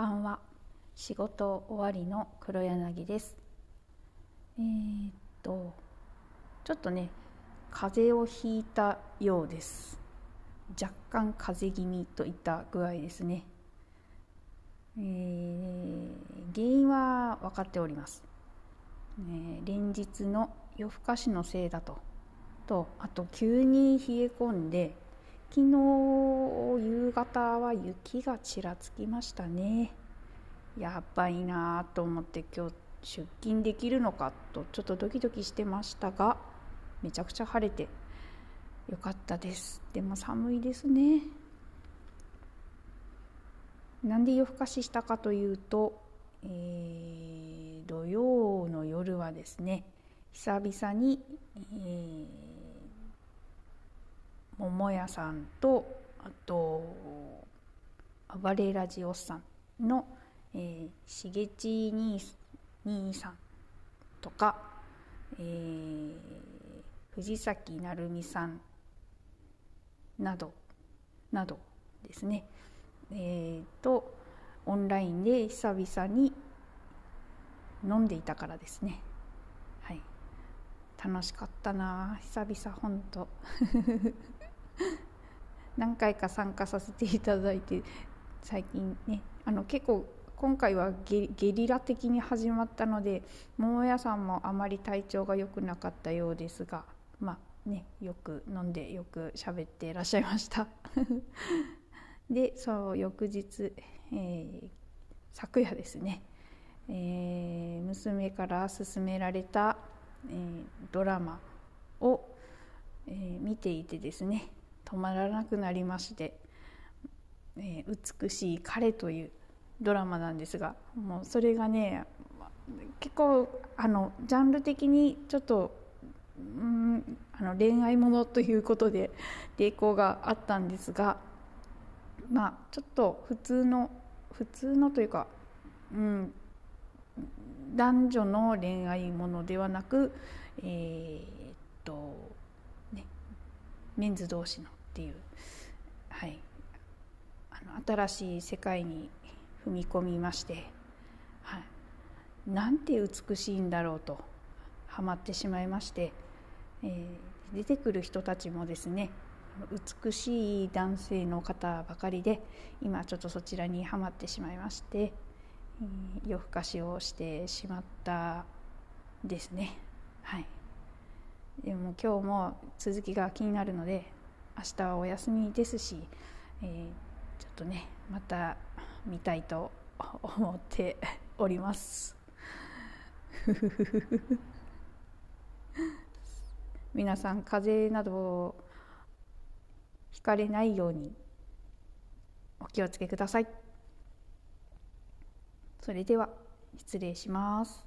ばんは。仕事終わりの黒柳です。えー、っとちょっとね風邪をひいたようです。若干風邪気味といった具合ですね。えー、原因は分かっております、えー、連日の夜更かしのせいだと。とあと急に冷え込んで昨日夕方は雪がちらつきましたね。やばいなと思って今日出勤できるのかとちょっとドキドキしてましたがめちゃくちゃ晴れてよかったです。でも寒いですね。なんで夜更かししたかというと、えー、土曜の夜はですね久々に、えー、桃屋さんとあと暴れラジオさんの、えー、しげち兄さんとか、えー、藤崎成美さんなどなどですね。えーとオンラインで久々に飲んでいたからですね。はい。楽しかったな久々ほんと。何回か参加させていただいて最近ねあの結構今回はゲリラ的に始まったので桃屋さんもあまり体調が良くなかったようですがまあねよく飲んでよく喋っていらっしゃいました。でそう翌日、えー、昨夜ですね、えー、娘から勧められたえー、ドラマを、え、見ていてですね止まらなくなりまして「えー、美しい彼」というドラマなんですがもうそれがね結構あのジャンル的にちょっとうんあの恋愛ものということで抵抗があったんですがまあちょっと普通の普通のというか、うん、男女の恋愛ものではなく、えー、っとね、メンズ同士のっていう、はい、新しい世界に踏み込みまして、はい、なんて美しいんだろうとハマってしまいまして、えー、出てくる人たちもですね美しい男性の方ばかりで今ちょっとそちらにはまってしまいまして。夜更かしをしてしまったですねはいでも今日も続きが気になるので明日はお休みですし、えー、ちょっとねまた見たいと思っております 皆さん風邪などひかれないようにお気をつけください。それでは失礼します。